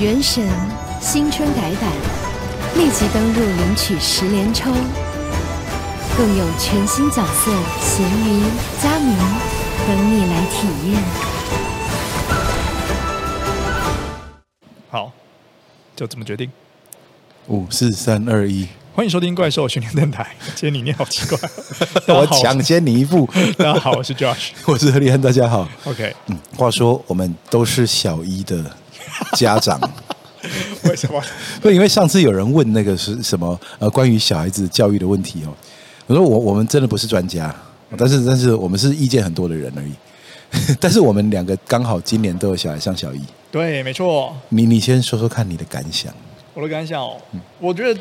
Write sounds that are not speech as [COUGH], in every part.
原神新春改版，立即登入领取十连抽，更有全新角色咸鱼、佳明等你来体验。好，就这么决定。五四三二一，欢迎收听怪兽训练电台。[LAUGHS] 今天你念好奇怪，[LAUGHS] 我抢先你一步。[LAUGHS] 大家好，我是 Josh，我是何立安，大家好。OK，嗯，话说我们都是小一的 [LAUGHS] 家长，[LAUGHS] 为什么？[LAUGHS] 不，因为上次有人问那个是什么呃，关于小孩子教育的问题哦。我说我我们真的不是专家，但是但是我们是意见很多的人而已。但是我们两个刚好今年都有小孩上小一，对，没错。你你先说说看你的感想。我的感想哦，嗯、我觉得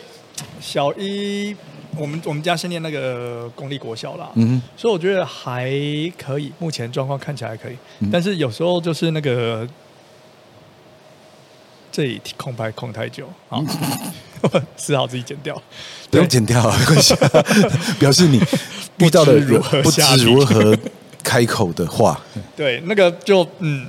小一我们我们家是念那个公立国小啦，嗯，所以我觉得还可以，目前状况看起来还可以，嗯、但是有时候就是那个这里空白空太久。啊，[LAUGHS] 只好自己剪掉，不用剪掉啊，[LAUGHS] 没关系，[LAUGHS] 表示你遇到了如何不知如何开口的话，对，那个就嗯。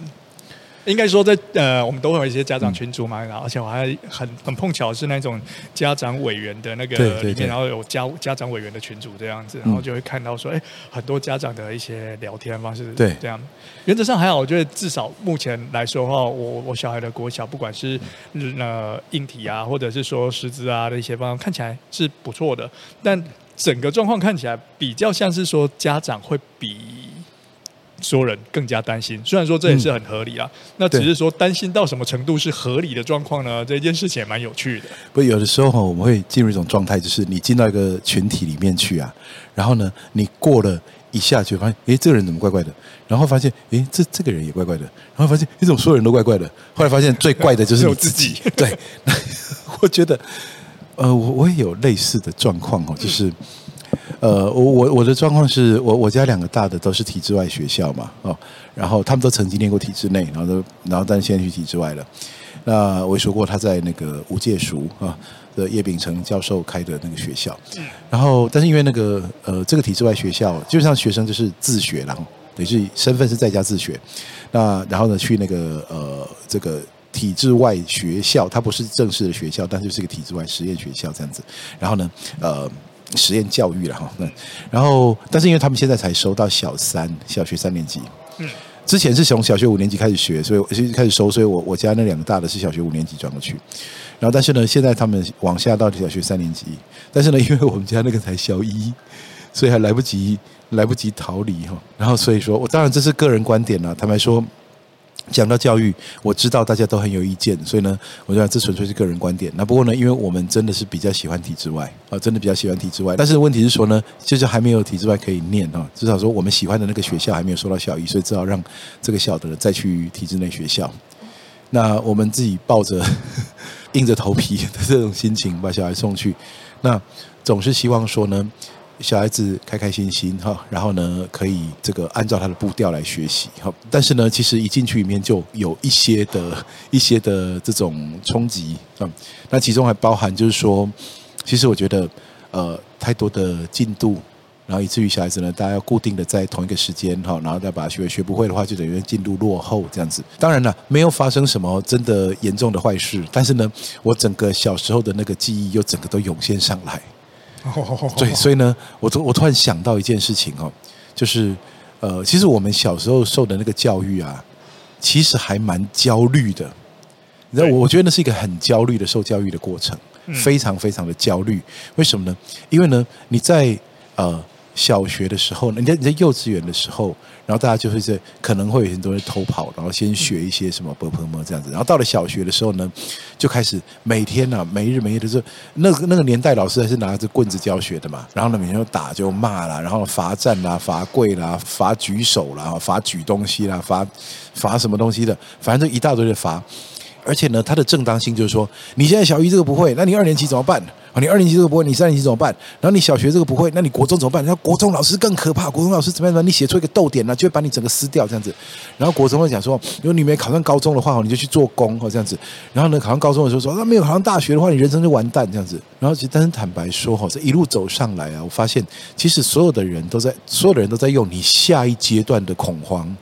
应该说在，呃，我们都会有一些家长群组嘛，然后而且我还很很碰巧是那种家长委员的那个里面，然后有家家长委员的群组这样子，然后就会看到说，哎，很多家长的一些聊天方式，对，这样。原则上还好，我觉得至少目前来说的话，我我小孩的国小，不管是呃硬体啊，或者是说师资啊的一些方面，看起来是不错的，但整个状况看起来比较像是说家长会比。所有人更加担心，虽然说这也是很合理啊，嗯、那只是说担心到什么程度是合理的状况呢？这件事情也蛮有趣的。不，有的时候哈，我们会进入一种状态，就是你进到一个群体里面去啊，然后呢，你过了一下就发现，诶，这个人怎么怪怪的？然后发现，诶，这这个人也怪怪的。然后发现，你怎么所有人都怪怪的？后来发现最怪的就是 [LAUGHS] 你自己。自己对，[LAUGHS] 我觉得，呃，我我也有类似的状况哦，就是。嗯呃，我我我的状况是我我家两个大的都是体制外学校嘛，哦，然后他们都曾经念过体制内，然后都然后但是现在去体制外了。那我也说过他在那个吴界塾啊的叶秉成教授开的那个学校，然后但是因为那个呃这个体制外学校基本上学生就是自学，然后等于是身份是在家自学。那然后呢去那个呃这个体制外学校，它不是正式的学校，但是是一个体制外实验学校这样子。然后呢呃。实验教育了哈，嗯。然后，但是因为他们现在才收到小三，小学三年级，嗯，之前是从小学五年级开始学，所以开始收，所以我我家那两个大的是小学五年级转过去，然后但是呢，现在他们往下到小学三年级，但是呢，因为我们家那个才小一，所以还来不及来不及逃离哈，然后所以说我当然这是个人观点了，坦白说。讲到教育，我知道大家都很有意见，所以呢，我觉得这纯粹是个人观点。那不过呢，因为我们真的是比较喜欢体制外啊，真的比较喜欢体制外。但是问题是说呢，就是还没有体制外可以念啊，至少说我们喜欢的那个学校还没有收到小一，所以只好让这个小的再去体制内学校。那我们自己抱着 [LAUGHS] 硬着头皮的这种心情把小孩送去，那总是希望说呢。小孩子开开心心哈，然后呢，可以这个按照他的步调来学习哈。但是呢，其实一进去里面就有一些的一些的这种冲击啊。那其中还包含就是说，其实我觉得呃太多的进度，然后以至于小孩子呢，大家要固定的在同一个时间哈，然后再把它学学不会的话，就等于进度落后这样子。当然了，没有发生什么真的严重的坏事，但是呢，我整个小时候的那个记忆又整个都涌现上来。对，所以呢，我突我突然想到一件事情哦，就是呃，其实我们小时候受的那个教育啊，其实还蛮焦虑的。你知道，我觉得那是一个很焦虑的受教育的过程，非常非常的焦虑。为什么呢？因为呢，你在呃。小学的时候，你在你在幼稚园的时候，然后大家就会在，可能会有很多人偷跑，然后先学一些什么，波波摸这样子，然后到了小学的时候呢，就开始每天啊，没日没夜的就那个那个年代老师还是拿着棍子教学的嘛。然后呢每天就打，就骂啦，然后罚站啦，罚跪啦，罚举手啦，罚举东西啦，罚罚什么东西的，反正就一大堆的罚。而且呢，他的正当性就是说，你现在小一这个不会，那你二年级怎么办？啊，你二年级这个不会，你三年级怎么办？然后你小学这个不会，那你国中怎么办？然后国中老师更可怕，国中老师怎么样？你写出一个逗点呢，就会把你整个撕掉这样子。然后国中会讲说，如果你没考上高中的话，你就去做工或这样子。然后呢，考上高中的时候说，那没有考上大学的话，你人生就完蛋这样子。然后其实，但是坦白说哈，这一路走上来啊，我发现其实所有的人都在，所有的人都在用你下一阶段的恐慌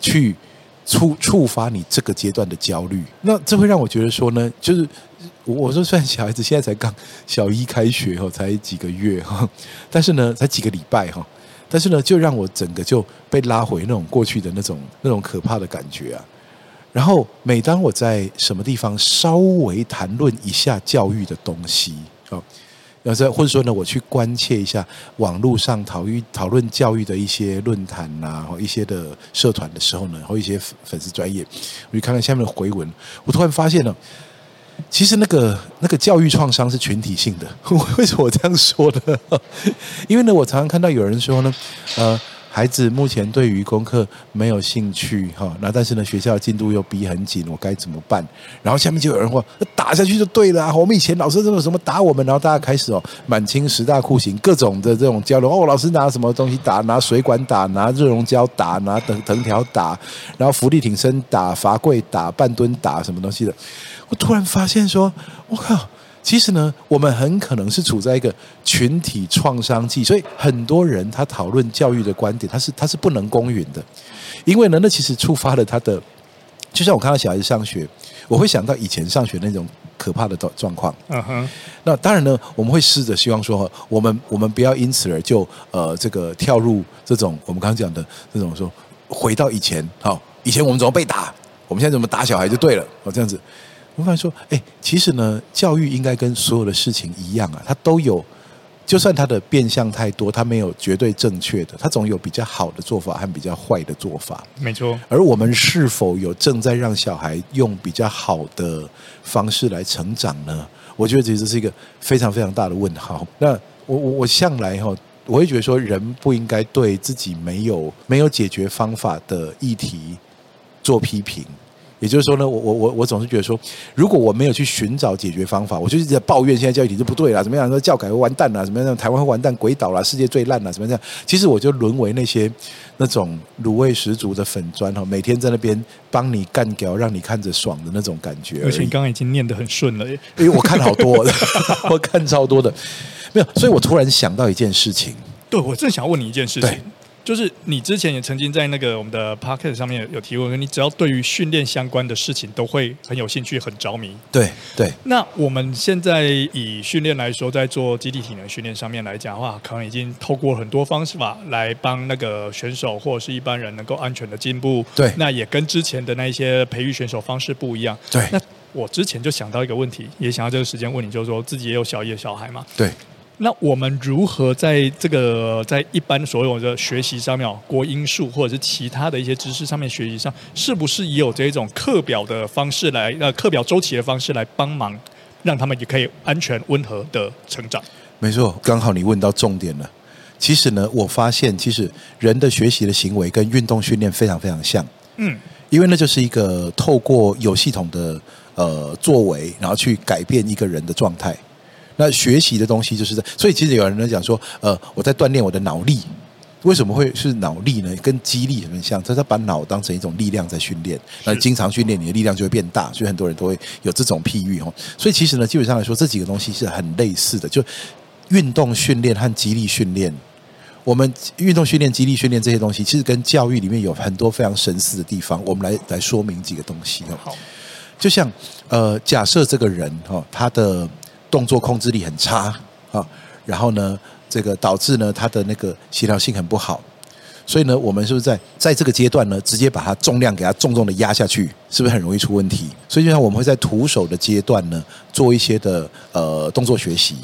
去。触触发你这个阶段的焦虑。那这会让我觉得说呢，就是我说，虽然小孩子现在才刚小一开学哈，才几个月哈，但是呢，才几个礼拜哈，但是呢，就让我整个就被拉回那种过去的那种那种可怕的感觉啊。然后每当我在什么地方稍微谈论一下教育的东西啊。要在或者说呢，我去关切一下网络上讨论讨论教育的一些论坛呐，或一些的社团的时候呢，或一些粉丝专业，我就看看下面的回文，我突然发现了，其实那个那个教育创伤是群体性的。[LAUGHS] 为什么我这样说呢？[LAUGHS] 因为呢，我常常看到有人说呢，呃。孩子目前对于功课没有兴趣哈，那但是呢，学校的进度又逼很紧，我该怎么办？然后下面就有人说，打下去就对了啊！我们以前老师这么什么打我们，然后大家开始哦，满清十大酷刑，各种的这种交流哦，老师拿什么东西打？拿水管打，拿热熔胶打，拿藤藤条打，然后伏地挺身打，罚跪打，半蹲打，什么东西的？我突然发现说，我靠！其实呢，我们很可能是处在一个群体创伤期，所以很多人他讨论教育的观点，他是他是不能公允的，因为呢，那其实触发了他的，就像我看到小孩子上学，我会想到以前上学那种可怕的状状况。嗯哼。那当然呢，我们会试着希望说，我们我们不要因此而就呃这个跳入这种我们刚刚讲的这种说回到以前，好，以前我们怎么被打，我们现在怎么打小孩就对了，哦这样子。我发现说，哎，其实呢，教育应该跟所有的事情一样啊，它都有，就算它的变相太多，它没有绝对正确的，它总有比较好的做法和比较坏的做法。没错。而我们是否有正在让小孩用比较好的方式来成长呢？我觉得其实是一个非常非常大的问号。那我我我向来哈，我会觉得说，人不应该对自己没有没有解决方法的议题做批评。也就是说呢，我我我我总是觉得说，如果我没有去寻找解决方法，我就一直在抱怨现在教育体制不对啦，怎么样说教改会完蛋啦，怎么样台湾会完蛋鬼岛啦，世界最烂啦，怎么样？其实我就沦为那些那种卤味十足的粉砖哈，每天在那边帮你干掉，让你看着爽的那种感觉。而且你刚刚已经念得很顺了耶，因为我看好多，[LAUGHS] [LAUGHS] 我看超多的，没有，所以我突然想到一件事情。对，我正想问你一件事情。就是你之前也曾经在那个我们的 podcast 上面有提过，你只要对于训练相关的事情都会很有兴趣、很着迷。对对。那我们现在以训练来说，在做基地体能训练上面来讲的话，可能已经透过很多方式法来帮那个选手或者是一般人能够安全的进步。对。那也跟之前的那一些培育选手方式不一样。对。那我之前就想到一个问题，也想要这个时间问你，就是说自己也有小一的小孩嘛？对。那我们如何在这个在一般所有的学习上面，国英数或者是其他的一些知识上面学习上，是不是也有这种课表的方式来呃课表周期的方式来帮忙，让他们也可以安全温和的成长？没错，刚好你问到重点了。其实呢，我发现其实人的学习的行为跟运动训练非常非常像。嗯，因为那就是一个透过有系统的呃作为，然后去改变一个人的状态。那学习的东西就是在，所以其实有人在讲说，呃，我在锻炼我的脑力，为什么会是脑力呢？跟肌力很像，他他把脑当成一种力量在训练，那经常训练你的力量就会变大，所以很多人都会有这种譬喻哦。所以其实呢，基本上来说，这几个东西是很类似的，就运动训练和肌力训练，我们运动训练、肌力训练这些东西，其实跟教育里面有很多非常神似的地方。我们来来说明几个东西哦。就像呃，假设这个人哈，他的动作控制力很差啊，然后呢，这个导致呢他的那个协调性很不好，所以呢，我们是不是在在这个阶段呢，直接把它重量给它重重的压下去，是不是很容易出问题？所以就像我们会在徒手的阶段呢，做一些的呃动作学习，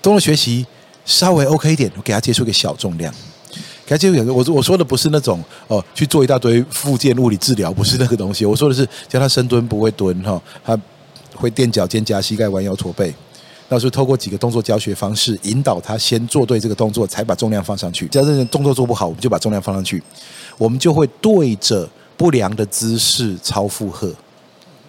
动作学习稍微 OK 一点，给他接触一个小重量，给他接触一个我我说的不是那种哦去做一大堆复健物理治疗，不是那个东西，我说的是教他深蹲不会蹲哈，他会垫脚尖夹膝盖弯腰驼背。到时候透过几个动作教学方式引导他先做对这个动作，才把重量放上去。假设动作做不好，我们就把重量放上去，我们就会对着不良的姿势超负荷。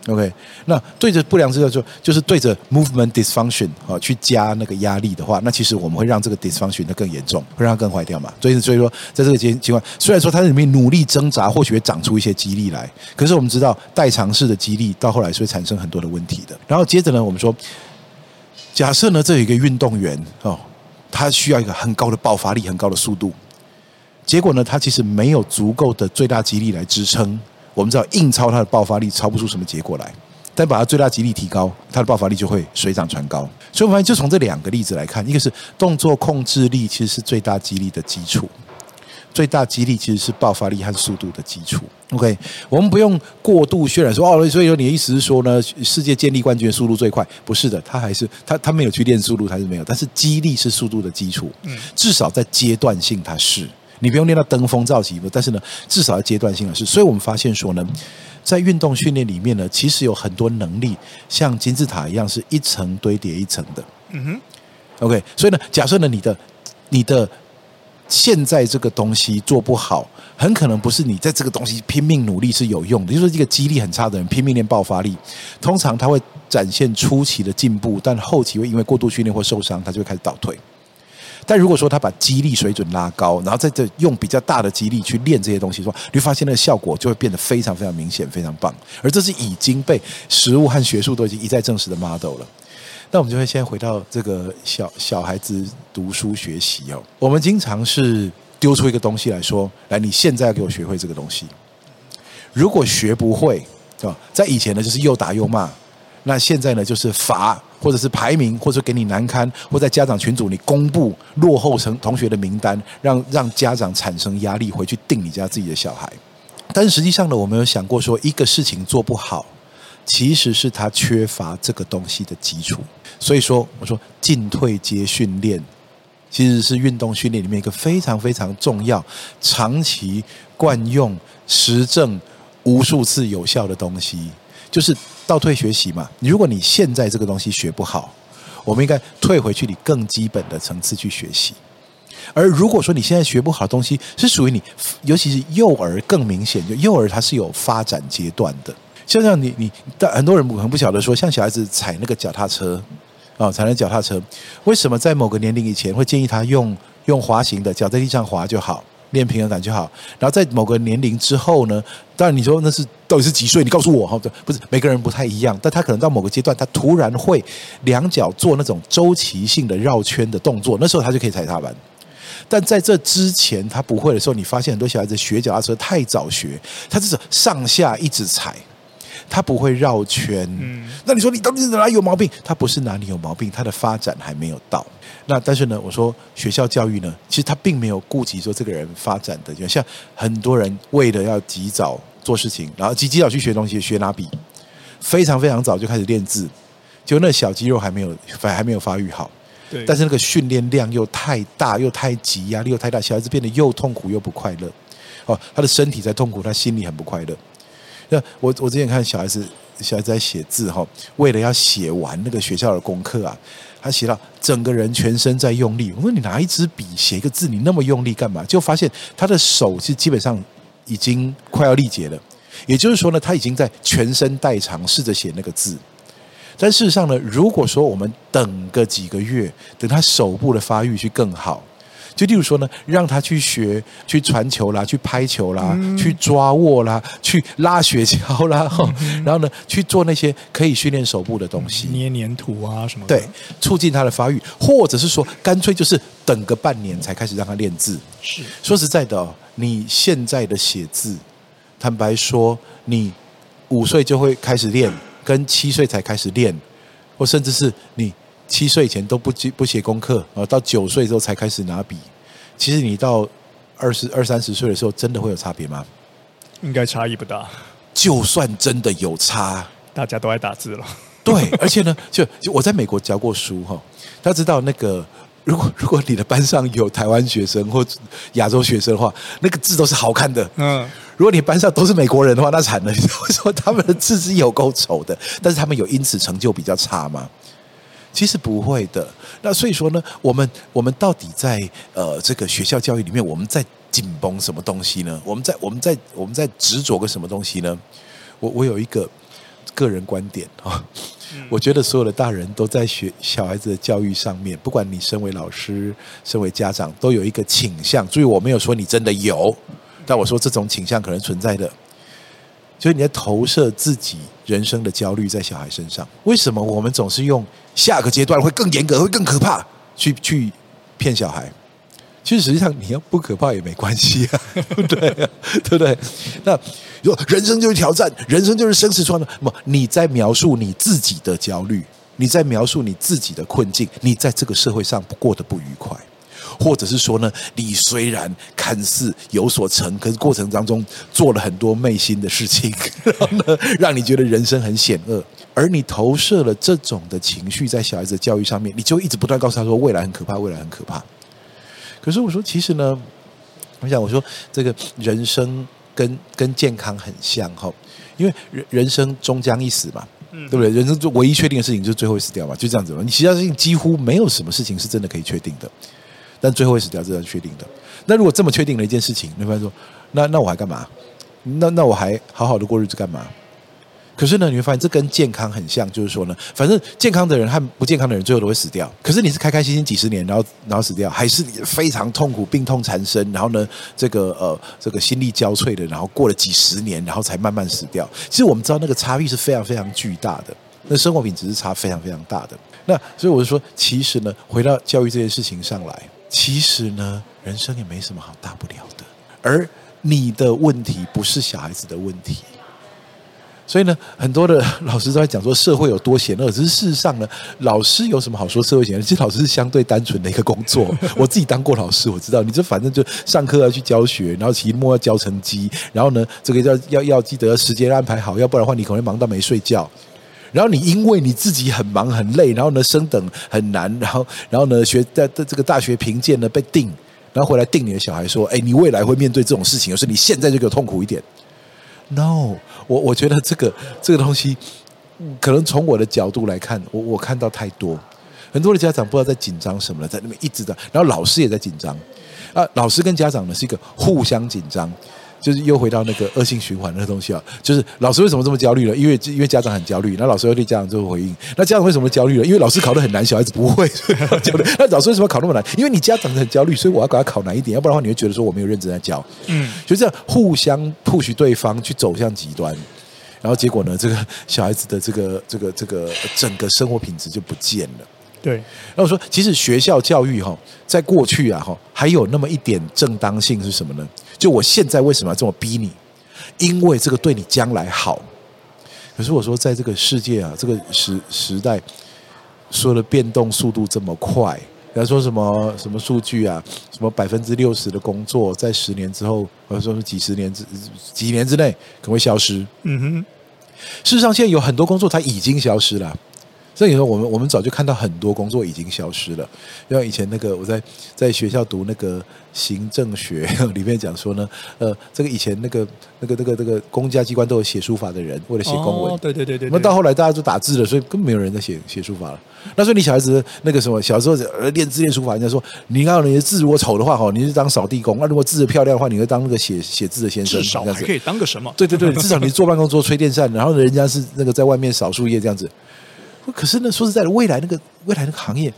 OK，那对着不良姿势就就是对着 movement dysfunction 啊去加那个压力的话，那其实我们会让这个 dysfunction 的更严重，会让它更坏掉嘛。所以所以说，在这个情情况，虽然说它在里面努力挣扎，或许会长出一些肌力来，可是我们知道代偿式的肌力到后来是会产生很多的问题的。然后接着呢，我们说。假设呢，这有一个运动员哦，他需要一个很高的爆发力、很高的速度，结果呢，他其实没有足够的最大肌力来支撑我们知道硬超他的爆发力超不出什么结果来，但把他最大肌力提高，他的爆发力就会水涨船高。所以我们发现，就从这两个例子来看，一个是动作控制力其实是最大肌力的基础。最大肌力其实是爆发力和速度的基础。OK，我们不用过度渲染说哦，所以说你的意思是说呢，世界建立冠军的速度最快？不是的，他还是他他没有去练速度，他是没有。但是肌力是速度的基础，嗯，至少在阶段性它是。你不用练到登峰造极，但是呢，至少在阶段性的是。所以我们发现说呢，在运动训练里面呢，其实有很多能力像金字塔一样，是一层堆叠一层的。嗯哼，OK，所以呢，假设呢，你的你的。现在这个东西做不好，很可能不是你在这个东西拼命努力是有用的。就是一个肌力很差的人拼命练爆发力，通常他会展现初期的进步，但后期会因为过度训练或受伤，他就会开始倒退。但如果说他把肌力水准拉高，然后在这用比较大的肌力去练这些东西，说你会发现那个效果就会变得非常非常明显，非常棒。而这是已经被实物和学术都已经一再证实的 model 了。那我们就会先回到这个小小孩子读书学习哦。我们经常是丢出一个东西来说：“来，你现在要给我学会这个东西。如果学不会，啊，在以前呢就是又打又骂，那现在呢就是罚，或者是排名，或者给你难堪，或在家长群组你公布落后成同学的名单，让让家长产生压力，回去定你家自己的小孩。但是实际上呢，我们有想过说，一个事情做不好。”其实是他缺乏这个东西的基础，所以说我说进退阶训练，其实是运动训练里面一个非常非常重要、长期惯用、实证无数次有效的东西，就是倒退学习嘛。如果你现在这个东西学不好，我们应该退回去你更基本的层次去学习。而如果说你现在学不好的东西，是属于你，尤其是幼儿更明显，就幼儿它是有发展阶段的。就像你你，但很多人可能不晓得说，像小孩子踩那个脚踏车，啊、踩那脚踏车，为什么在某个年龄以前会建议他用用滑行的脚在地上滑就好，练平衡感就好。然后在某个年龄之后呢，当然你说那是到底是几岁？你告诉我哈，不是每个人不太一样，但他可能到某个阶段，他突然会两脚做那种周期性的绕圈的动作，那时候他就可以踩踏板。但在这之前他不会的时候，你发现很多小孩子学脚踏车太早学，他就是上下一直踩。他不会绕圈，嗯，那你说你到底是哪里有毛病？他不是哪里有毛病，他的发展还没有到。那但是呢，我说学校教育呢，其实他并没有顾及说这个人发展的，就像很多人为了要及早做事情，然后及及早去学东西，学拿笔，非常非常早就开始练字，就那小肌肉还没有还还没有发育好，对，但是那个训练量又太大，又太急，压力又太大，小孩子变得又痛苦又不快乐。哦，他的身体在痛苦，他心里很不快乐。那我我之前看小孩子小孩子在写字哈，为了要写完那个学校的功课啊，他写到整个人全身在用力。我说你拿一支笔写一个字，你那么用力干嘛？就发现他的手是基本上已经快要力竭了。也就是说呢，他已经在全身代偿试着写那个字。但事实上呢，如果说我们等个几个月，等他手部的发育去更好。就例如说呢，让他去学去传球啦，去拍球啦，嗯、去抓握啦，去拉雪橇啦，[LAUGHS] 嗯、然后呢，去做那些可以训练手部的东西，捏黏土啊什么的。对，促进他的发育，或者是说，干脆就是等个半年才开始让他练字。是，说实在的哦，你现在的写字，坦白说，你五岁就会开始练，跟七岁才开始练，或甚至是你。七岁以前都不记不写功课，啊，到九岁之后才开始拿笔。其实你到二十二三十岁的时候，真的会有差别吗？应该差异不大。就算真的有差，大家都爱打字了。对，而且呢，就就我在美国教过书哈，他知道那个，如果如果你的班上有台湾学生或亚洲学生的话，那个字都是好看的。嗯，如果你班上都是美国人的话，那惨了。你知道为什么他们的字是有够丑的？但是他们有因此成就比较差吗？其实不会的，那所以说呢，我们我们到底在呃这个学校教育里面，我们在紧绷什么东西呢？我们在我们在我们在执着个什么东西呢？我我有一个个人观点啊，我觉得所有的大人都在学小孩子的教育上面，不管你身为老师、身为家长，都有一个倾向。注意，我没有说你真的有，但我说这种倾向可能存在的。就是你在投射自己人生的焦虑在小孩身上。为什么我们总是用下个阶段会更严格、会更可怕去去骗小孩？其实实际上你要不可怕也没关系啊，[LAUGHS] 对啊，对不对？那如果人生就是挑战，人生就是生死存亡，那么你在描述你自己的焦虑，你在描述你自己的困境，你在这个社会上过得不愉快。或者是说呢，你虽然看似有所成，可是过程当中做了很多昧心的事情，然后呢，让你觉得人生很险恶。而你投射了这种的情绪在小孩子的教育上面，你就一直不断告诉他说未来很可怕，未来很可怕。可是我说，其实呢，我想我说这个人生跟跟健康很像哈，因为人人生终将一死嘛，对不对？人生唯一确定的事情就是最后会死掉嘛，就这样子嘛。你其他事情几乎没有什么事情是真的可以确定的。但最后会死掉，这是确定的。那如果这么确定的一件事情，你会说，那那我还干嘛？那那我还好好的过日子干嘛？可是呢，你会发现这跟健康很像，就是说呢，反正健康的人和不健康的人最后都会死掉。可是你是开开心心几十年，然后然后死掉，还是非常痛苦、病痛缠身，然后呢，这个呃这个心力交瘁的，然后过了几十年，然后才慢慢死掉。其实我们知道那个差异是非常非常巨大的，那生活品质是差非常非常大的。那所以我就说，其实呢，回到教育这件事情上来。其实呢，人生也没什么好大不了的。而你的问题不是小孩子的问题，所以呢，很多的老师都在讲说社会有多险恶。只是事实上呢，老师有什么好说社会险恶？其实老师是相对单纯的一个工作。我自己当过老师，我知道，你这反正就上课要去教学，然后期末要交成绩，然后呢，这个要要要记得时间安排好，要不然的话你可能忙到没睡觉。然后你因为你自己很忙很累，然后呢升等很难，然后然后呢学在的这个大学评鉴呢被定，然后回来定你的小孩说，哎，你未来会面对这种事情，而是你现在就给我痛苦一点。No，我我觉得这个这个东西，可能从我的角度来看，我我看到太多，很多的家长不知道在紧张什么了，在那边一直的，然后老师也在紧张啊，老师跟家长呢是一个互相紧张。就是又回到那个恶性循环那个东西啊，就是老师为什么这么焦虑了？因为因为家长很焦虑，那老师又对家长做回应。那家长为什么焦虑了？因为老师考得很难，小孩子不会焦虑。[LAUGHS] 那老师为什么考那么难？因为你家长很焦虑，所以我要给他考难一点，要不然的话你会觉得说我没有认真在教。嗯，就这样互相 push 对方去走向极端，然后结果呢，这个小孩子的这个这个这个整个生活品质就不见了。对，那我说，其实学校教育哈，在过去啊哈，还有那么一点正当性是什么呢？就我现在为什么要这么逼你？因为这个对你将来好。可是我说，在这个世界啊，这个时时代，说的变动速度这么快，比方说什么什么数据啊，什么百分之六十的工作在十年之后，或者说是几十年之几年之内可能会消失。嗯哼，事实上，现在有很多工作它已经消失了。所以说，我们我们早就看到很多工作已经消失了。像以前那个我在在学校读那个行政学里面讲说呢，呃，这个以前那个那个那个那个公家机关都有写书法的人，为了写公文。哦，对对对对。那到后来大家都打字了，所以根本没有人在写写书法了。那所以你小孩子那个什么，小时候练字练书法，人家说，你看你的字如果丑的话，哈，你是当扫地工；那如果字漂亮的话，你会当那个写写字的先生。至少还可以当个什么？对对对，至少你坐办公桌吹电扇，然后人家是那个在外面扫树叶这样子。可是呢，说实在的，未来那个未来那个行业，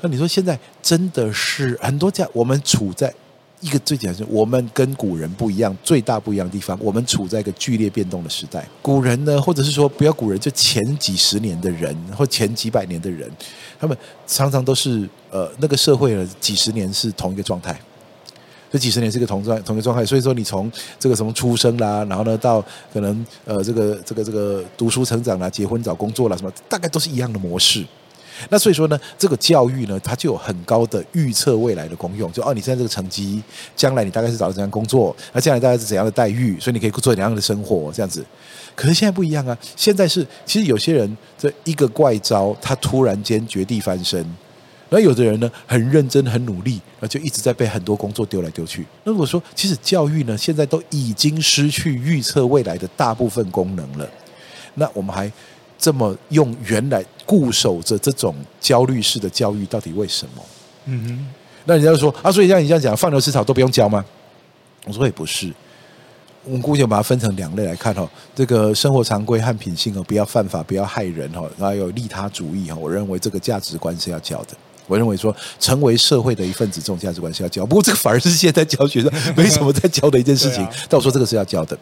那你说现在真的是很多家，我们处在一个最简单，我们跟古人不一样，最大不一样的地方，我们处在一个剧烈变动的时代。古人呢，或者是说不要古人，就前几十年的人或前几百年的人，他们常常都是呃那个社会呢，几十年是同一个状态。这几十年是一个同状同一个状态，所以说你从这个什么出生啦，然后呢到可能呃这个这个这个读书成长啦、结婚找工作啦什么，大概都是一样的模式。那所以说呢，这个教育呢，它就有很高的预测未来的功用。就哦，你现在这个成绩，将来你大概是找到怎样工作，那将来大概是怎样的待遇，所以你可以做怎样的生活这样子。可是现在不一样啊，现在是其实有些人这一个怪招，他突然间绝地翻身。那有的人呢，很认真、很努力，那就一直在被很多工作丢来丢去。那如果说，其实教育呢，现在都已经失去预测未来的大部分功能了，那我们还这么用原来固守着这种焦虑式的教育，到底为什么？嗯哼。那人家就说啊，所以像你这样讲，放牛吃草都不用教吗？我说也不是。我们姑且把它分成两类来看哈，这个生活常规和品性哦，不要犯法，不要害人哈，然后有利他主义哈，我认为这个价值观是要教的。我认为说，成为社会的一份子，这种价值观是要教。不过这个反而是现在教学生 [LAUGHS] 没什么在教的一件事情。但我说这个是要教的。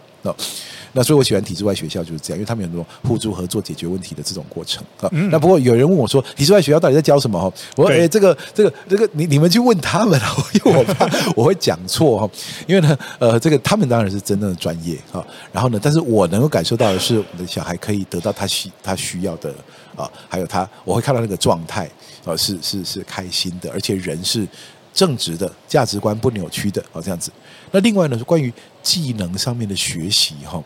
那所以我喜欢体制外学校就是这样，因为他们有很多互助合作解决问题的这种过程啊。那不过有人问我说，体制外学校到底在教什么？哈，我说哎，这个这个这个，你你们去问他们，[LAUGHS] 因为我怕 [LAUGHS] 我会讲错哈。因为呢，呃，这个他们当然是真正的专业哈。然后呢，但是我能够感受到的是，我的小孩可以得到他需他需要的啊，还有他我会看到那个状态啊，是是是开心的，而且人是正直的，价值观不扭曲的啊，这样子。那另外呢，是关于技能上面的学习哈。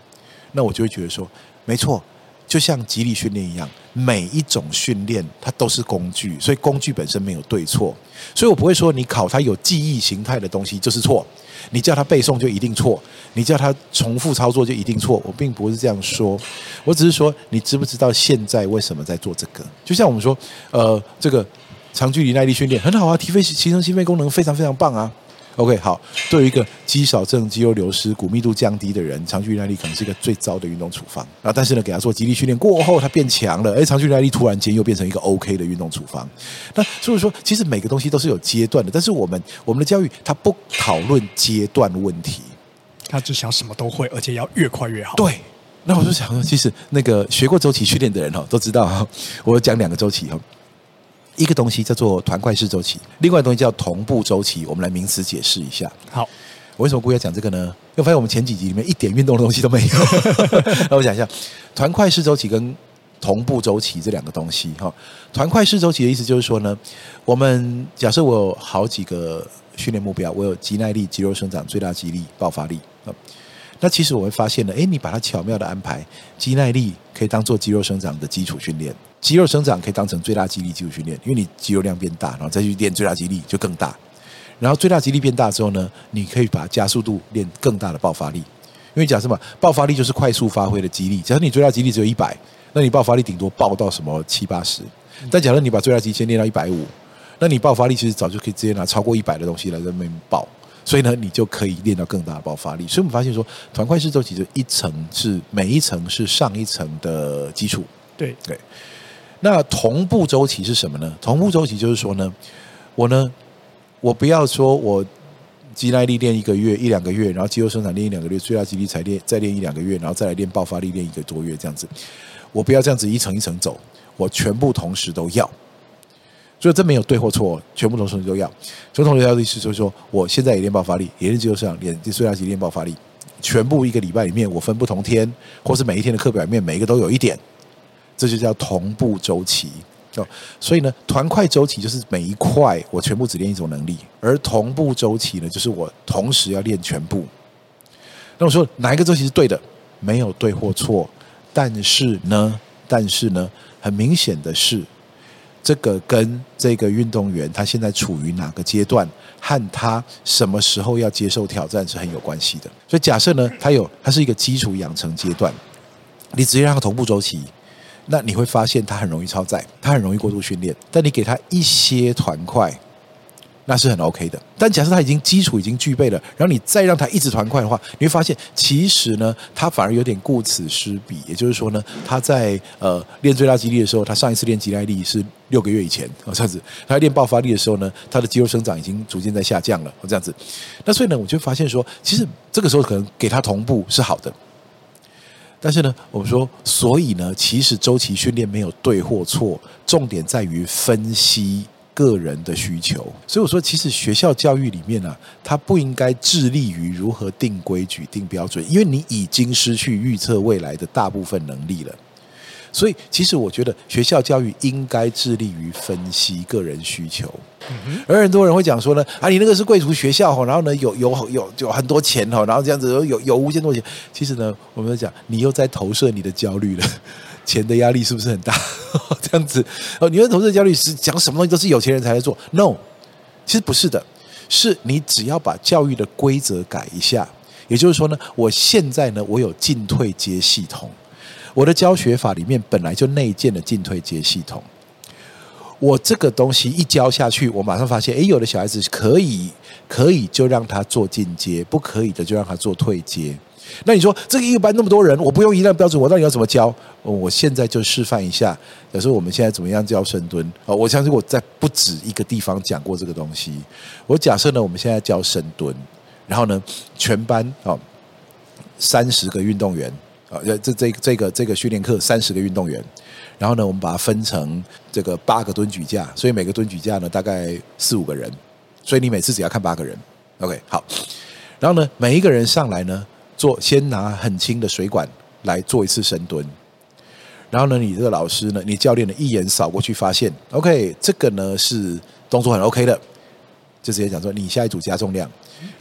那我就会觉得说，没错，就像肌力训练一样，每一种训练它都是工具，所以工具本身没有对错，所以我不会说你考它有记忆形态的东西就是错，你叫他背诵就一定错，你叫他重复操作就一定错，我并不是这样说，我只是说你知不知道现在为什么在做这个？就像我们说，呃，这个长距离耐力训练很好啊，提飞提升心肺功能非常非常棒啊。OK，好。对于一个肌少症、肌肉流失、骨密度降低的人，长距离耐力可能是一个最糟的运动处方。啊，但是呢，给他做肌力训练过后，他变强了，哎，长距离耐力突然间又变成一个 OK 的运动处方。那所以说，其实每个东西都是有阶段的，但是我们我们的教育它不讨论阶段问题，他只想什么都会，而且要越快越好。对。那我就想说，其实那个学过周期训练的人哈，都知道哈，我讲两个周期哈。一个东西叫做团块式周期，另外一个东西叫同步周期。我们来名词解释一下。好，我为什么故意要讲这个呢？因为发现我们前几集里面一点运动的东西都没有。[LAUGHS] 那我讲一下，团块式周期跟同步周期这两个东西。哈，团块式周期的意思就是说呢，我们假设我有好几个训练目标，我有肌耐力、肌肉生长、最大肌力、爆发力。那其实我会发现呢，诶，你把它巧妙的安排，肌耐力可以当做肌肉生长的基础训练。肌肉生长可以当成最大肌力基础训练，因为你肌肉量变大，然后再去练最大肌力就更大。然后最大肌力变大之后呢，你可以把加速度练更大的爆发力。因为假设嘛，爆发力就是快速发挥的肌力。假设你最大肌力只有一百，那你爆发力顶多爆到什么七八十。但假设你把最大肌力先练到一百五，那你爆发力其实早就可以直接拿超过一百的东西来在那边爆。所以呢，你就可以练到更大的爆发力。所以我们发现说，团块式周期就一层是每一层是上一层的基础。对对。那同步周期是什么呢？同步周期就是说呢，我呢，我不要说我肌耐力练一个月一两个月，然后肌肉生长练一两个月，最大肌力才练再练一两个月，然后再来练爆发力练一个多月这样子。我不要这样子一层一层走，我全部同时都要。所以这没有对或错，全部同时都要。所以同时要的意思就是说，我现在也练爆发力，也练肌肉生长，练最大肌力练爆发力，全部一个礼拜里面我分不同天，或是每一天的课表里面每一个都有一点。这就叫同步周期哦，所以呢，团块周期就是每一块我全部只练一种能力，而同步周期呢，就是我同时要练全部。那我说哪一个周期是对的？没有对或错，但是呢，但是呢，很明显的是，这个跟这个运动员他现在处于哪个阶段，和他什么时候要接受挑战是很有关系的。所以假设呢，他有他是一个基础养成阶段，你直接让他同步周期。那你会发现他很容易超载，他很容易过度训练。但你给他一些团块，那是很 OK 的。但假设他已经基础已经具备了，然后你再让他一直团块的话，你会发现其实呢，他反而有点顾此失彼。也就是说呢，他在呃练最大肌力的时候，他上一次练肌耐力是六个月以前哦这样子；他练爆发力的时候呢，他的肌肉生长已经逐渐在下降了哦这样子。那所以呢，我就发现说，其实这个时候可能给他同步是好的。但是呢，我们说，所以呢，其实周期训练没有对或错，重点在于分析个人的需求。所以我说，其实学校教育里面呢、啊，它不应该致力于如何定规矩、定标准，因为你已经失去预测未来的大部分能力了。所以，其实我觉得学校教育应该致力于分析个人需求。而很多人会讲说呢，啊，你那个是贵族学校哈，然后呢，有有有有很多钱哈，然后这样子有有无限多钱。其实呢，我们在讲，你又在投射你的焦虑了，[LAUGHS] 钱的压力是不是很大？[LAUGHS] 这样子哦，你的投射焦虑是讲什么东西都是有钱人才会做？No，其实不是的，是你只要把教育的规则改一下，也就是说呢，我现在呢，我有进退阶系统。我的教学法里面本来就内建了进退阶系统，我这个东西一教下去，我马上发现，诶，有的小孩子可以可以就让他做进阶，不可以的就让他做退阶。那你说这个一个班那么多人，我不用一样标准，我到底要怎么教？我现在就示范一下。有时候我们现在怎么样教深蹲？啊，我相信我在不止一个地方讲过这个东西。我假设呢，我们现在教深蹲，然后呢，全班啊三十个运动员啊，这这这个这个训练课三十个运动员，然后呢，我们把它分成这个八个蹲举架，所以每个蹲举架呢大概四五个人，所以你每次只要看八个人。OK，好，然后呢，每一个人上来呢。做先拿很轻的水管来做一次深蹲，然后呢，你这个老师呢，你教练呢一眼扫过去，发现 OK，这个呢是动作很 OK 的，就直接讲说你下一组加重量。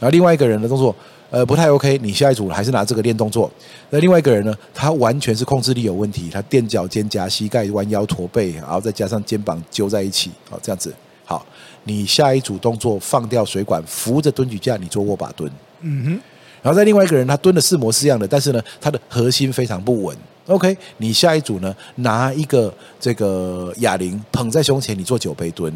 然后另外一个人的动作呃不太 OK，你下一组还是拿这个练动作。那另外一个人呢，他完全是控制力有问题，他垫脚肩夹膝盖弯腰驼背，然后再加上肩膀揪在一起，好这样子。好，你下一组动作放掉水管，扶着蹲举架，你做握把蹲。嗯哼。然后在另外一个人，他蹲的是模是样的，但是呢，他的核心非常不稳。OK，你下一组呢，拿一个这个哑铃捧在胸前，你做酒杯蹲。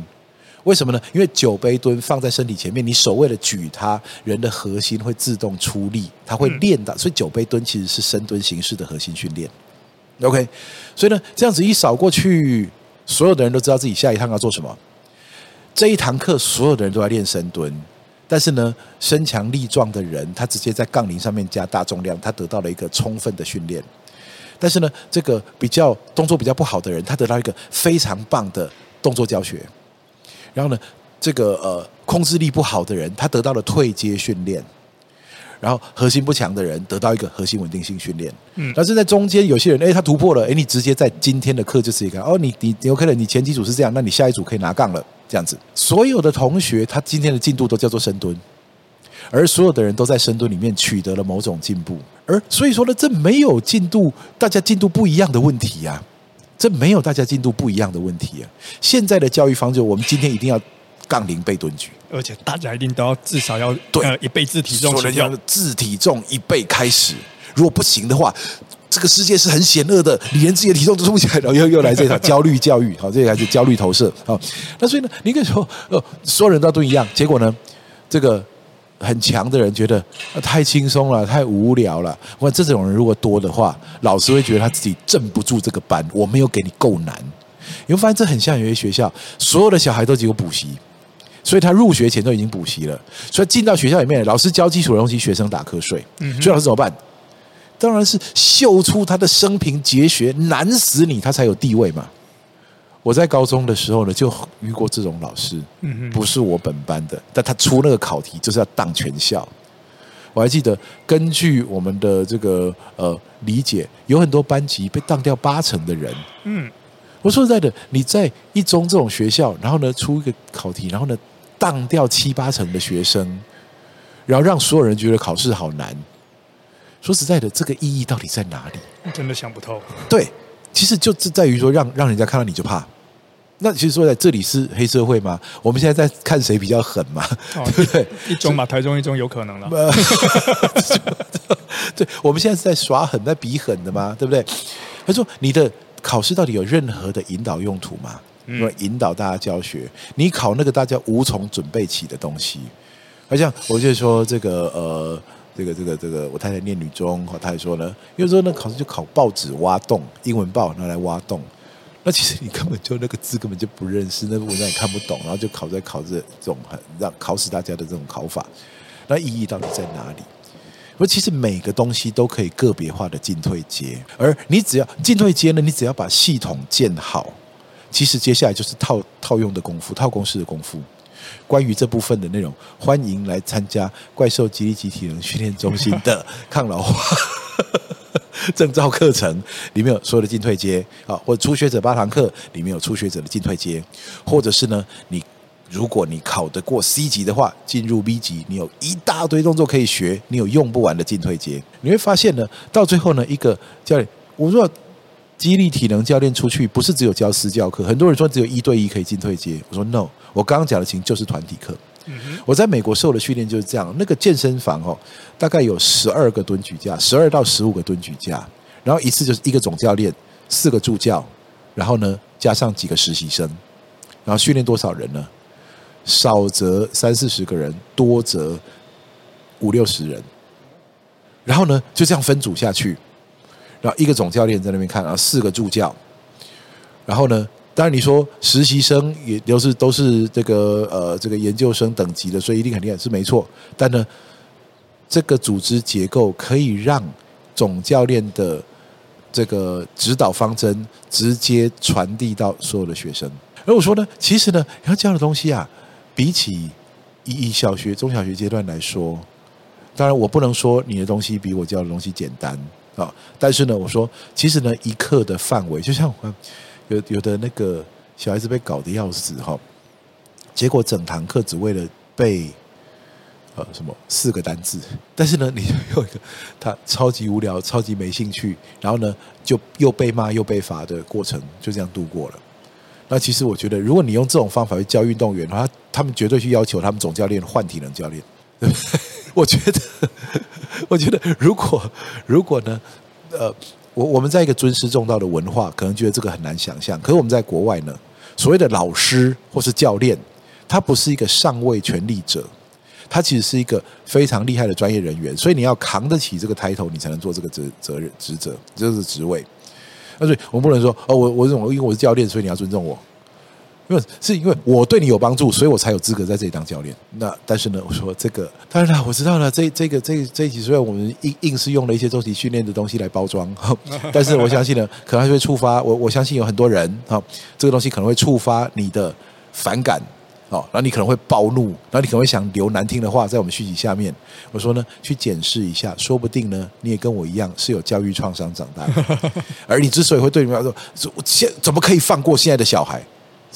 为什么呢？因为酒杯蹲放在身体前面，你手为了举它，人的核心会自动出力，它会练到。所以酒杯蹲其实是深蹲形式的核心训练。OK，所以呢，这样子一扫过去，所有的人都知道自己下一趟要做什么。这一堂课，所有的人都在练深蹲。但是呢，身强力壮的人，他直接在杠铃上面加大重量，他得到了一个充分的训练。但是呢，这个比较动作比较不好的人，他得到一个非常棒的动作教学。然后呢，这个呃控制力不好的人，他得到了退阶训练。然后核心不强的人得到一个核心稳定性训练。嗯，但是在中间有些人，哎，他突破了，哎，你直接在今天的课就是一个，哦，你你 OK 了你前几组是这样，那你下一组可以拿杠了。这样子，所有的同学他今天的进度都叫做深蹲，而所有的人都在深蹲里面取得了某种进步，而所以说呢，这没有进度，大家进度不一样的问题呀、啊，这没有大家进度不一样的问题啊。现在的教育方式，我们今天一定要杠铃背蹲举，而且大家一定都要至少要对、呃、一倍自体重，说人家的自体重一倍开始，如果不行的话。这个世界是很险恶的，你连自己的体重都撑不起来，然后又又来这场焦虑教育，好，这还是焦虑投射，好，那所以呢，你可以说，哦，所有人都都一样，结果呢，这个很强的人觉得太轻松了，太无聊了。我这种人如果多的话，老师会觉得他自己镇不住这个班，我没有给你够难。你会发现这很像有些学校，所有的小孩都只有补习，所以他入学前都已经补习了，所以进到学校里面，老师教基础的东西，学生打瞌睡，所以老师怎么办？当然是秀出他的生平绝学，难死你，他才有地位嘛。我在高中的时候呢，就遇过这种老师，不是我本班的，但他出那个考题就是要当全校。我还记得，根据我们的这个呃理解，有很多班级被当掉八成的人。嗯，我说实在的，你在一中这种学校，然后呢出一个考题，然后呢当掉七八成的学生，然后让所有人觉得考试好难。说实在的，这个意义到底在哪里？真的想不透。对，其实就是在于说让，让让人家看到你就怕。那其实说在这里是黑社会吗？我们现在在看谁比较狠嘛？哦、[LAUGHS] 对不对？一中嘛，台中一中有可能了。[LAUGHS] 对，我们现在是在耍狠，在比狠的嘛，对不对？他说：“你的考试到底有任何的引导用途吗？嗯、引导大家教学，你考那个大家无从准备起的东西。好像我就说这个呃。”这个这个这个，我太太念女中，她还说呢，有时候那考试就考报纸挖洞，英文报拿来挖洞，那其实你根本就那个字根本就不认识，那个文章也看不懂，然后就考在考这种很让考死大家的这种考法，那意义到底在哪里？我其实每个东西都可以个别化的进退阶，而你只要进退阶呢，你只要把系统建好，其实接下来就是套套用的功夫，套公式的功夫。关于这部分的内容，欢迎来参加怪兽肌力及体能训练中心的 [LAUGHS] 抗老化 [LAUGHS] 证照课程，里面有所有的进退阶啊，或者初学者八堂课里面有初学者的进退阶，或者是呢，你如果你考得过 C 级的话，进入 B 级，你有一大堆动作可以学，你有用不完的进退阶，你会发现呢，到最后呢，一个教练，我说激励体能教练出去不是只有教私教课，很多人说只有一对一可以进退阶，我说 No。我刚刚讲的情就是团体课。我在美国受的训练就是这样。那个健身房哦，大概有十二个蹲举架，十二到十五个蹲举架，然后一次就是一个总教练，四个助教，然后呢加上几个实习生，然后训练多少人呢？少则三四十个人，多则五六十人。然后呢就这样分组下去，然后一个总教练在那边看，然后四个助教，然后呢，当然你说实习生也都是都是这个呃这个研究生等级的，所以一定肯定也是没错，但呢，这个组织结构可以让总教练的这个指导方针直接传递到所有的学生。而我说呢，其实呢，要教的东西啊，比起以小学、中小学阶段来说，当然我不能说你的东西比我教的东西简单啊。但是呢，我说其实呢，一课的范围，就像我有有的那个小孩子被搞得要死哈，结果整堂课只为了背。呃，什么四个单字？但是呢，你就 [LAUGHS] 有一个他超级无聊、超级没兴趣，然后呢，就又被骂又被罚的过程，就这样度过了。那其实我觉得，如果你用这种方法去教运动员的话，他们绝对去要求他们总教练换体能教练。对不对我觉得，[LAUGHS] 我觉得，如果如果呢，呃，我我们在一个尊师重道的文化，可能觉得这个很难想象。可是我们在国外呢，所谓的老师或是教练，他不是一个上位权力者。他其实是一个非常厉害的专业人员，所以你要扛得起这个抬头，你才能做这个责责任职责，这是职位。那所以我们不能说哦，我我这种因为我是教练，所以你要尊重我。因为是因为我对你有帮助，所以我才有资格在这里当教练。那但是呢，我说这个当然了，我知道了。这这个这这一集虽然我们硬硬是用了一些周期训练的东西来包装，[LAUGHS] 但是我相信呢，可能还会触发我。我相信有很多人哈，这个东西可能会触发你的反感。哦，然后你可能会暴怒，然后你可能会想留难听的话在我们续集下面。我说呢，去检视一下，说不定呢，你也跟我一样是有教育创伤长大的。[LAUGHS] 而你之所以会对你们来说，我现怎么可以放过现在的小孩？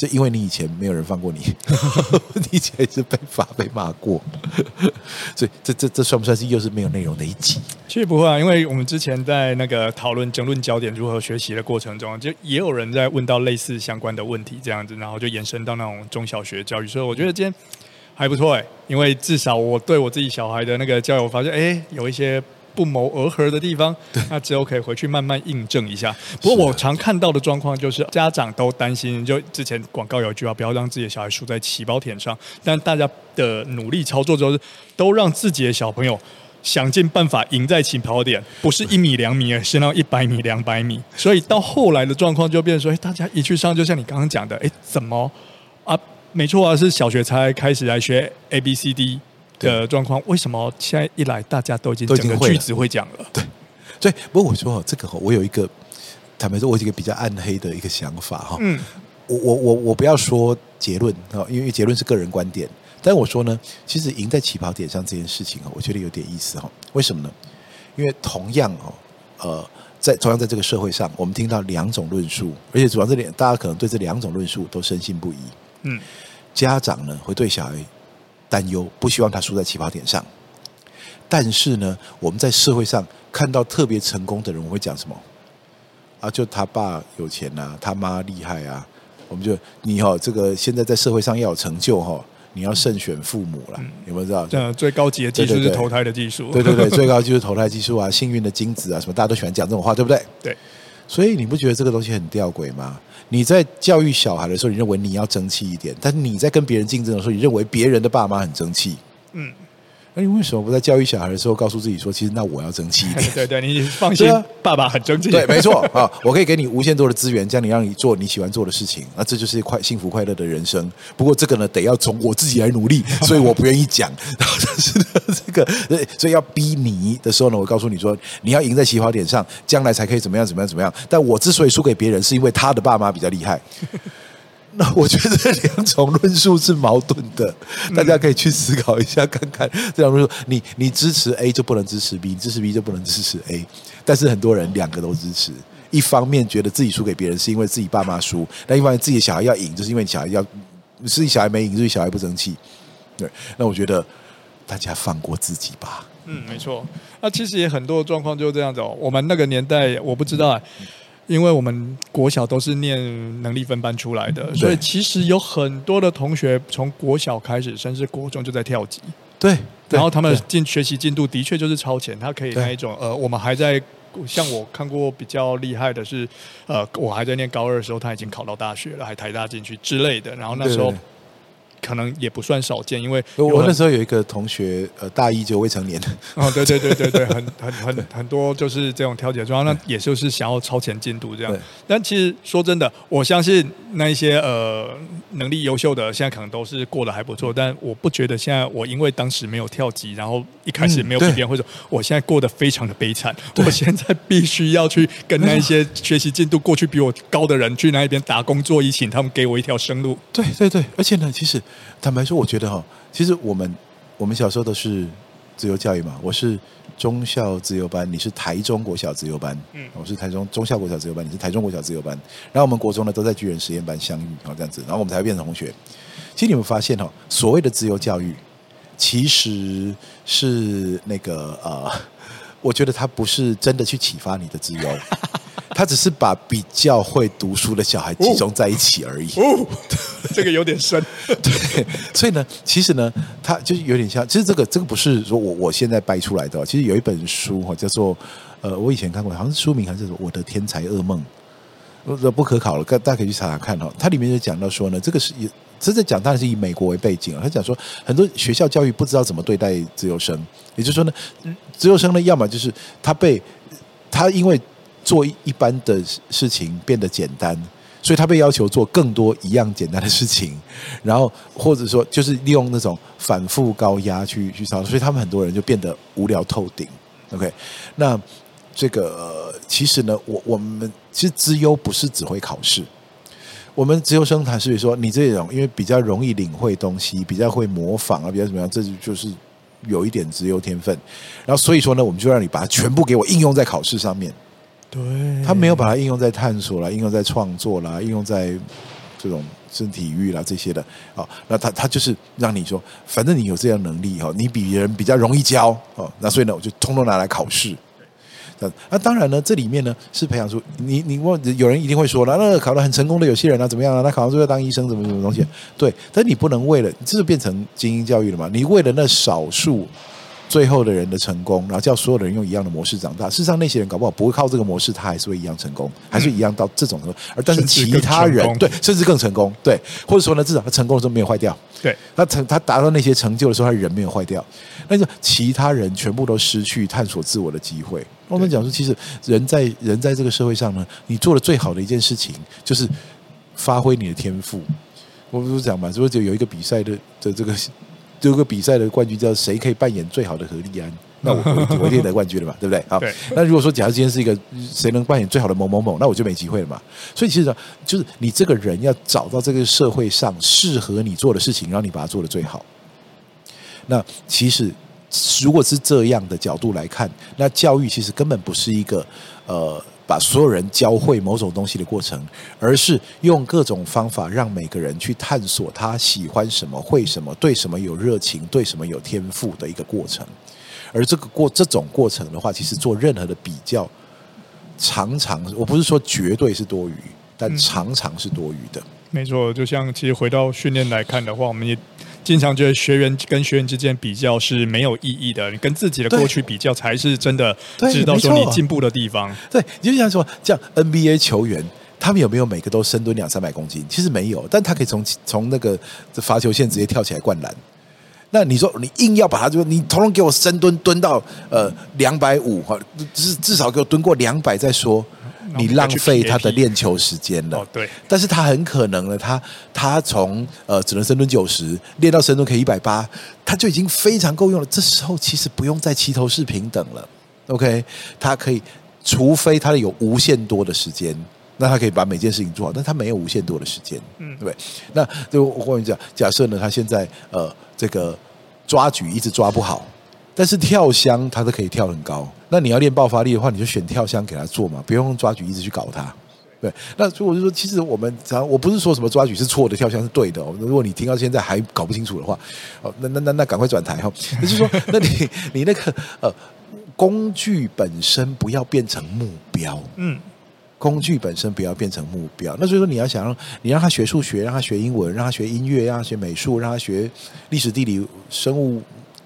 这因为你以前没有人放过你，[LAUGHS] 你以前是被罚被骂过，所以这这这算不算是又是没有内容的一集？其实不会啊，因为我们之前在那个讨论争论焦点如何学习的过程中，就也有人在问到类似相关的问题，这样子，然后就延伸到那种中小学教育，所以我觉得今天还不错哎，因为至少我对我自己小孩的那个教育，我发现哎，有一些。不谋而合的地方，那之后可以回去慢慢印证一下。不过我常看到的状况就是，家长都担心，就之前广告有一句话，不要让自己的小孩输在起跑点上。但大家的努力操作之后，都让自己的小朋友想尽办法赢在起跑点，不是一米两米，而是那一百米、两百米。所以到后来的状况就变成说，哎，大家一去上，就像你刚刚讲的，哎，怎么啊？没错啊，是小学才开始来学 A B C D。的状况，为什么现在一来大家都已经整个句子会讲了？对，所以不过我说这个，我有一个坦白说，我有一个比较暗黑的一个想法哈。嗯，我我我我不要说结论啊，因为结论是个人观点。但我说呢，其实赢在起跑点上这件事情啊，我觉得有点意思哈。为什么呢？因为同样哦，呃，在同样在这个社会上，我们听到两种论述，而且主要这两，大家可能对这两种论述都深信不疑。嗯，家长呢会对小孩。担忧，不希望他输在起跑点上。但是呢，我们在社会上看到特别成功的人，我会讲什么？啊，就他爸有钱啊，他妈厉害啊。我们就你哈，这个现在在社会上要有成就哈，你要慎选父母了。有没有知道？这最高级的技术是投胎的技术。对对对，[LAUGHS] 最高级就是投胎技术啊，幸运的精子啊，什么大家都喜欢讲这种话，对不对？对。所以你不觉得这个东西很吊诡吗？你在教育小孩的时候，你认为你要争气一点；但是你在跟别人竞争的时候，你认为别人的爸妈很争气。嗯。那你为什么不在教育小孩的时候告诉自己说，其实那我要争气一点？[LAUGHS] 对对，你放心，啊、爸爸很争气。对，没错啊，我可以给你无限多的资源，将你让你做你喜欢做的事情，那这就是快幸福快乐的人生。不过这个呢，得要从我自己来努力，[LAUGHS] 所以我不愿意讲。然后但是呢，这 [LAUGHS] 个所以要逼你的时候呢，我告诉你说，你要赢在起跑点上，将来才可以怎么样怎么样怎么样。但我之所以输给别人，是因为他的爸妈比较厉害。[LAUGHS] 那我觉得这 [LAUGHS] 两种论述是矛盾的，大家可以去思考一下，看看这两种论述。你你支持 A 就不能支持 B，你支持 B 就不能支持 A。但是很多人两个都支持，一方面觉得自己输给别人是因为自己爸妈输，但一方面自己的小孩要赢，就是因为小孩要自己小孩没赢，所以小孩不争气。对，那我觉得大家放过自己吧。嗯，没错。那其实也很多状况就是这样子哦。我们那个年代，我不知道啊。因为我们国小都是念能力分班出来的，所以其实有很多的同学从国小开始，甚至国中就在跳级。对，然后他们进学习进度的确就是超前，他可以那一种呃，我们还在像我看过比较厉害的是，呃，我还在念高二的时候，他已经考到大学了，还台大进去之类的。然后那时候可能也不算少见，因为我那时候有一个同学，呃，大一就未成年。哦，对对对对对，很 [LAUGHS] 很很很多就是这种调解状况，那也就是想要超前进度这样。但其实说真的，我相信那一些呃能力优秀的，现在可能都是过得还不错。但我不觉得现在我因为当时没有跳级，然后一开始没有比别人会说，我现在过得非常的悲惨。我现在必须要去跟那一些学习进度过去比我高的人去那一边打工做一，请他们给我一条生路。对对对，而且呢，其实。坦白说，我觉得哈，其实我们我们小时候都是自由教育嘛。我是中校自由班，你是台中国小自由班。嗯，我是台中中校国小自由班，你是台中国小自由班。然后我们国中呢都在巨人实验班相遇，然后这样子，然后我们才会变成同学。其实你们发现哈，所谓的自由教育，其实是那个呃，[LAUGHS] 我觉得它不是真的去启发你的资优。他只是把比较会读书的小孩集中在一起而已。哦，这个有点深。[LAUGHS] 对，所以呢，其实呢，他就是有点像。其实这个这个不是说我我现在掰出来的。其实有一本书哈，叫做呃，我以前看过，好像是书名还是什么《我的天才噩梦》。呃，不可考了，大家可以去查查看哈。它里面就讲到说呢，这个是也这在讲，当然是以美国为背景啊。他讲说，很多学校教育不知道怎么对待自由生，也就是说呢，自由生呢，要么就是他被他因为。做一般的事情变得简单，所以他被要求做更多一样简单的事情，然后或者说就是利用那种反复高压去去操作，所以他们很多人就变得无聊透顶。OK，那这个其实呢，我我们其实资优不是只会考试，我们资优生他是说你这种因为比较容易领会东西，比较会模仿啊，比较怎么样，这就是有一点资优天分。然后所以说呢，我们就让你把它全部给我应用在考试上面。对，他没有把它应用在探索啦，应用在创作啦，应用在这种身体育啦这些的。好，那他他就是让你说，反正你有这样能力哈，你比别人比较容易教哦，那所以呢，我就通通拿来考试。那当然呢，这里面呢是培养出你你问有人一定会说了，那考得很成功的有些人啊怎么样啊？他考上之后当医生怎么什么东西？对，但你不能为了这就变成精英教育了嘛？你为了那少数。最后的人的成功，然后叫所有的人用一样的模式长大。事实上，那些人搞不好不会靠这个模式，他还是会一样成功，还是一样到这种程度。而但是其他人对，甚至更成功，对，或者说呢，至少他成功的时候没有坏掉。对，他成他达到那些成就的时候，他人没有坏掉。那就其他人全部都失去探索自我的机会。我们讲说，其实人在人在这个社会上呢，你做的最好的一件事情就是发挥你的天赋。我不是讲嘛，是不是就有一个比赛的的这个？有个比赛的冠军叫谁可以扮演最好的何立安？[LAUGHS] 那我我我一定得冠军了嘛，对不对？好，那如果说假如今天是一个谁能扮演最好的某某某，那我就没机会了嘛。所以其实就是你这个人要找到这个社会上适合你做的事情，让你把它做的最好。那其实如果是这样的角度来看，那教育其实根本不是一个呃。把所有人教会某种东西的过程，而是用各种方法让每个人去探索他喜欢什么、会什么、对什么有热情、对什么有天赋的一个过程。而这个过这种过程的话，其实做任何的比较，常常我不是说绝对是多余，但常常是多余的。嗯，没错，就像其实回到训练来看的话，我们也。经常觉得学员跟学员之间比较是没有意义的，你跟自己的过去比较才是真的知道说你进步的地方。对，你就像说，像 NBA 球员，他们有没有每个都深蹲两三百公斤？其实没有，但他可以从从那个罚球线直接跳起来灌篮。那你说你硬要把他就你统统给我深蹲蹲到呃两百五哈，至至少给我蹲过两百再说。你浪费他的练球时间了。哦，对。但是他很可能呢，他他从呃只能深蹲九十练到深蹲可以一百八，他就已经非常够用了。这时候其实不用再齐头式平等了。OK，他可以，除非他有无限多的时间，那他可以把每件事情做好。但他没有无限多的时间，嗯，对不对？那就我跟你讲，假设呢，他现在呃这个抓举一直抓不好。但是跳箱他都可以跳很高，那你要练爆发力的话，你就选跳箱给他做嘛，不用用抓举一直去搞他。对，那所以我就说，其实我们常我不是说什么抓举是错的，跳箱是对的。如果你听到现在还搞不清楚的话，哦，那那那那赶快转台哈。[LAUGHS] 就是说，那你你那个呃工具本身不要变成目标，嗯，工具本身不要变成目标。那所以说，你要想让你让他学数学，让他学英文，让他学音乐，让他学美术，让他学历史、地理、生物、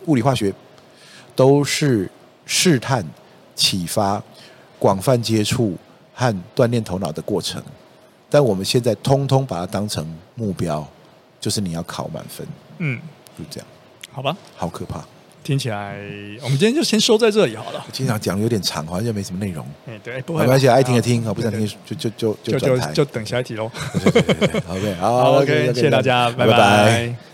物理、化学。都是试探、启发、广泛接触和锻炼头脑的过程，但我们现在通通把它当成目标，就是你要考满分。嗯，就这样，好吧，好可怕。听起来，我们今天就先收在这里好了。经常讲的有点长，好像就没什么内容。哎，对，没关系，爱听的听，好，不想听就就就就就就等下一题喽。OK，好，好，OK，[LAUGHS] 谢谢大家，拜拜。